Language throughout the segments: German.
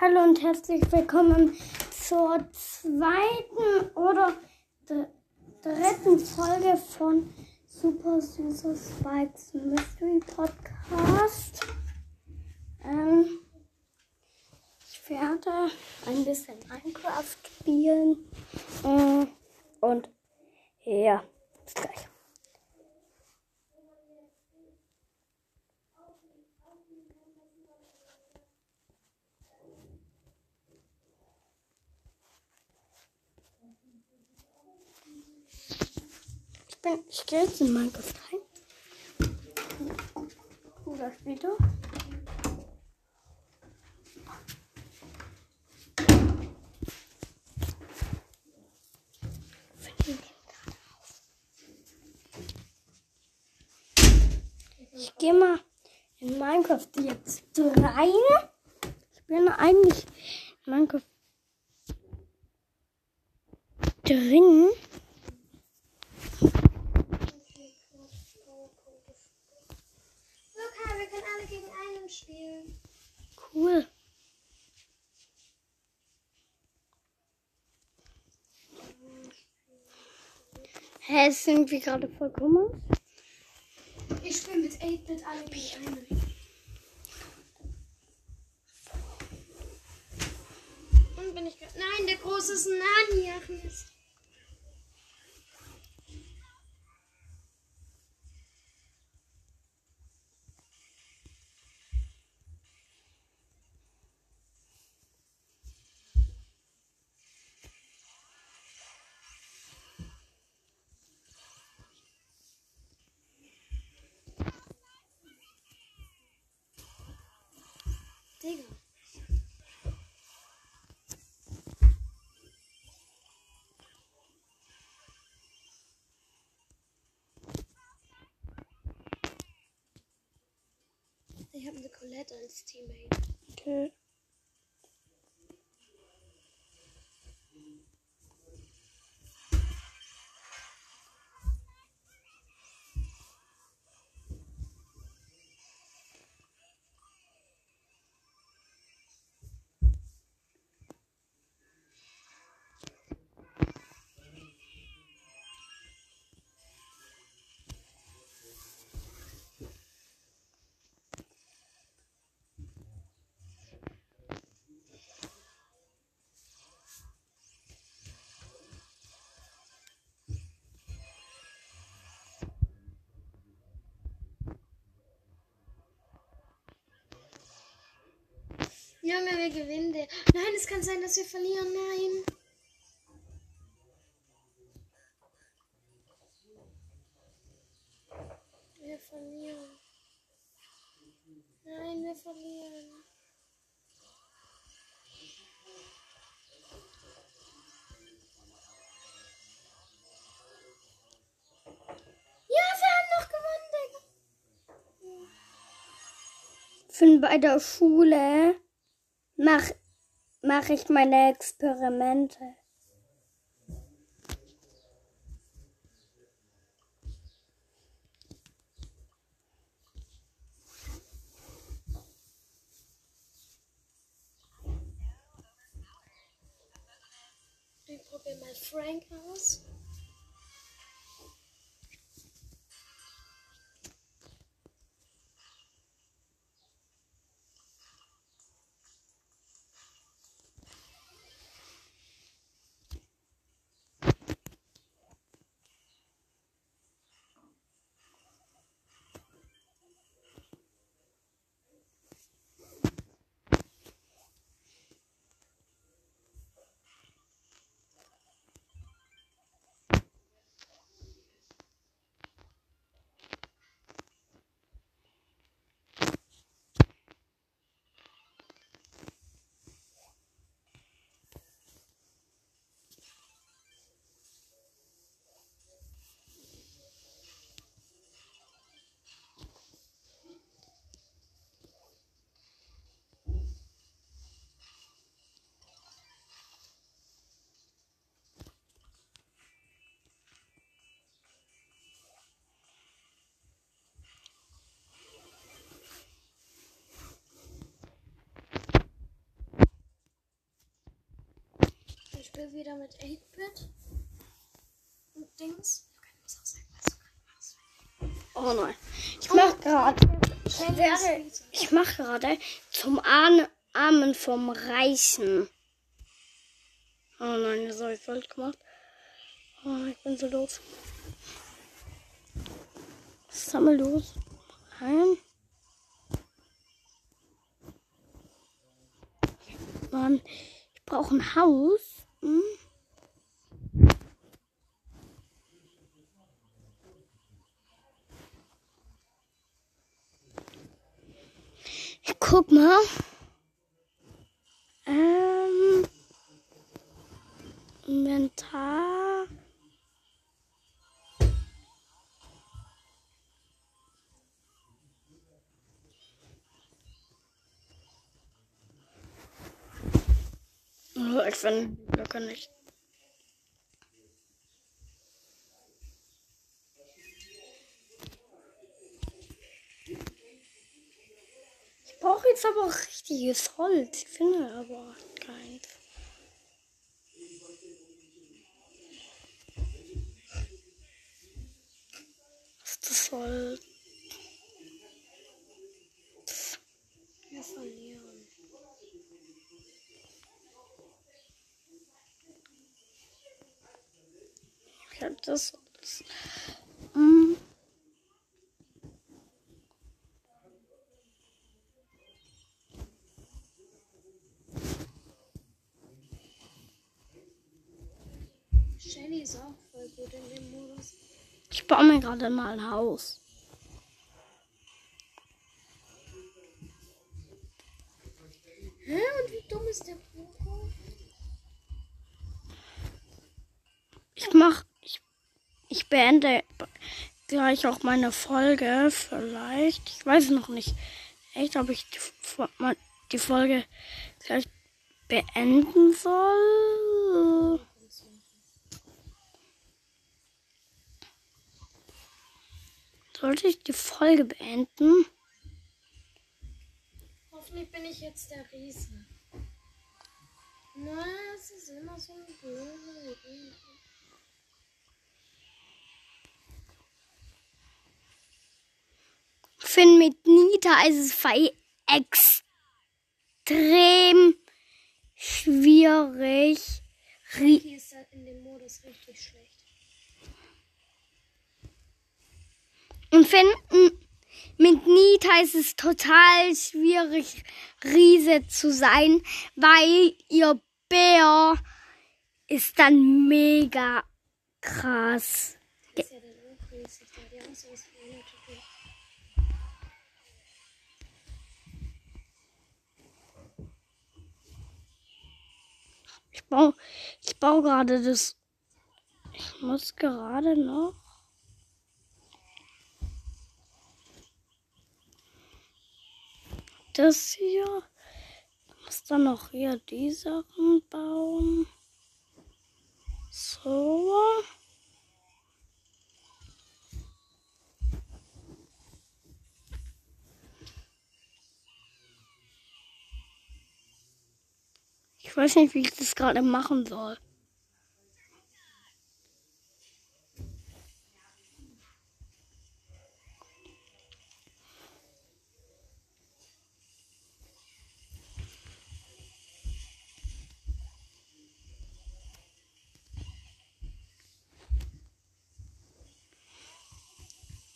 Hallo und herzlich willkommen zur zweiten oder dritten Folge von Super Süßer Spikes Mystery Podcast. Ähm, ich werde ein bisschen Minecraft spielen. Äh, und ja, bis gleich. Bin, ich gehe jetzt in Minecraft rein. Oder später. Ich gehe mal in Minecraft jetzt rein. Ich bin eigentlich in Minecraft drin. Spielen. Cool. Hä, es sind wir gerade vollkommen? Ich spiele mit 8-Bit alle gegen einen. Und bin ich. Nein, der große ist Nani. Ach Digga. Ich habe eine Colette als Teammate. Okay. Junge, wir gewinnen. Den. Nein, es kann sein, dass wir verlieren. Nein. Wir verlieren. Nein, wir verlieren. Ja, wir haben noch gewonnen, Digga. Bin bei der Schule mache mach ich meine Experimente. Ich probiere mal Frank aus. Wieder mit 8-Bit. Und Dings. Oh nein. Ich mach gerade. Ich werde. Ich mache gerade zum Ahn- Armen vom Reichen. Oh nein, das habe ich falsch gemacht. Oh, ich bin so doof. Sammel los. Ein. Mann, ich brauche ein Haus. Hm? Guck mal. Oh, ich die Blöcke nicht. Ich brauche jetzt aber auch richtiges Holz. Ich finde aber keins. Was das Holz? Wir verlieren. Ich hab das Holz. Hm. Shelly ist auch voll gut in dem Modus. Ich baue mir gerade mal ein Haus. Hä? Und wie dumm ist der Poco? Ich mach. Ich, ich beende gleich auch meine Folge. Vielleicht. Ich weiß noch nicht echt, ob ich die, Folge gleich beenden soll. Sollte ich die Folge beenden? Hoffentlich bin ich jetzt der Riese. Na, es ist immer so ein blöde Idee. Finde mit Nita ist es extrem schwierig. Ri Hier ist er in dem Modus richtig schlecht. Und finden, mit Nita ist es total schwierig, Riese zu sein, weil ihr Bär ist dann mega krass. Ist ja dann auch riesig. Der hat ja auch sowas wie baue, ich baue gerade das. Ich muss gerade noch. Das hier. Ich muss dann noch hier die Sachen bauen. So. Weiß nicht, wie ich das gerade machen soll.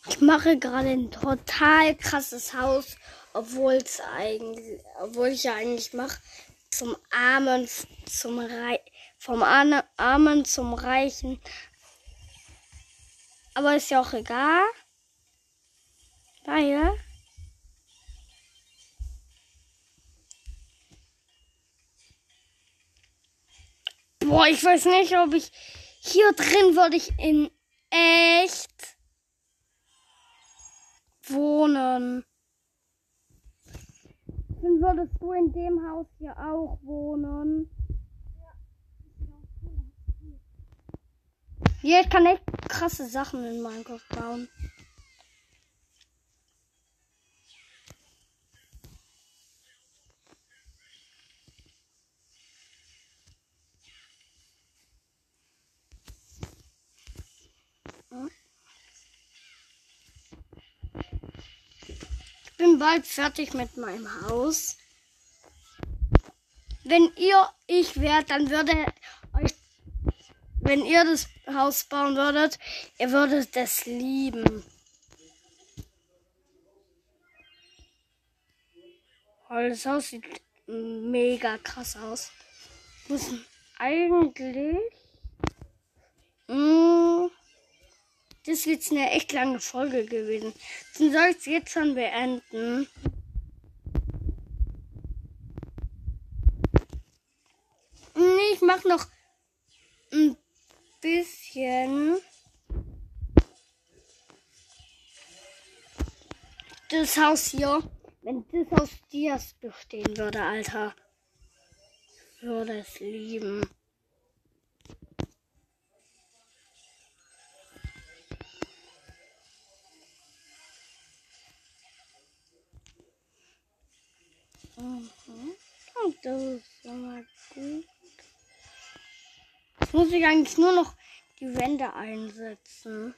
Ich mache gerade ein total krasses Haus, obwohl es eigentlich, obwohl ich ja eigentlich mache zum Armen, zum Rei vom Armen zum Reichen. Aber ist ja auch egal. Weil Boah, ich weiß nicht, ob ich hier drin würde ich in echt wohnen. Dann würdest du in dem Haus hier auch wohnen. Ja, ich kann echt krasse Sachen in Minecraft bauen. Bin bald fertig mit meinem Haus. Wenn ihr ich wärt, dann würde euch, wenn ihr das Haus bauen würdet, ihr würdet es lieben. Oh, das Haus sieht mega krass aus. Muss eigentlich. Mh, das jetzt eine echt lange Folge gewesen. Dann soll ich es jetzt schon beenden. Ich mach noch ein bisschen. Das Haus hier, wenn das aus Dias bestehen würde, Alter, ich würde es lieben. Mhm. Und das ist mal gut. Jetzt muss ich eigentlich nur noch die Wände einsetzen.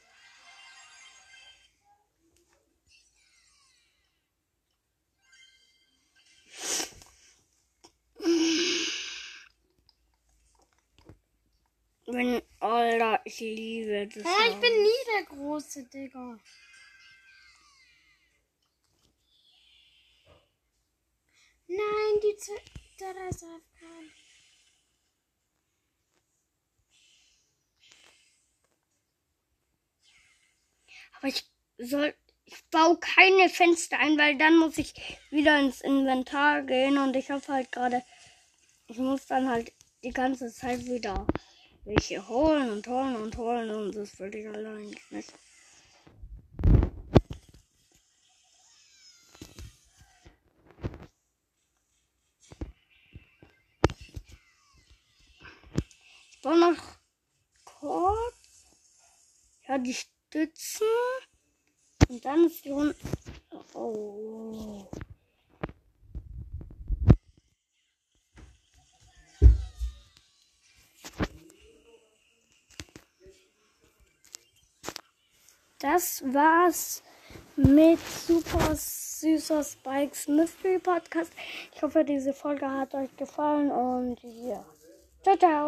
Wenn, Alter, ich liebe das. Hä, ich bin nie der große Digga. Nein, die Z da ist AFK. Aber ich soll. Ich baue keine Fenster ein, weil dann muss ich wieder ins Inventar gehen und ich habe halt gerade. Ich muss dann halt die ganze Zeit wieder welche holen und holen und holen und das will ich allein nicht. Baue noch kurz. Ja, die Stützen. Und dann ist die Runde. Oh. Das war's mit Super Süßer Spikes Mystery Podcast. Ich hoffe, diese Folge hat euch gefallen und ja. Ciao, ciao.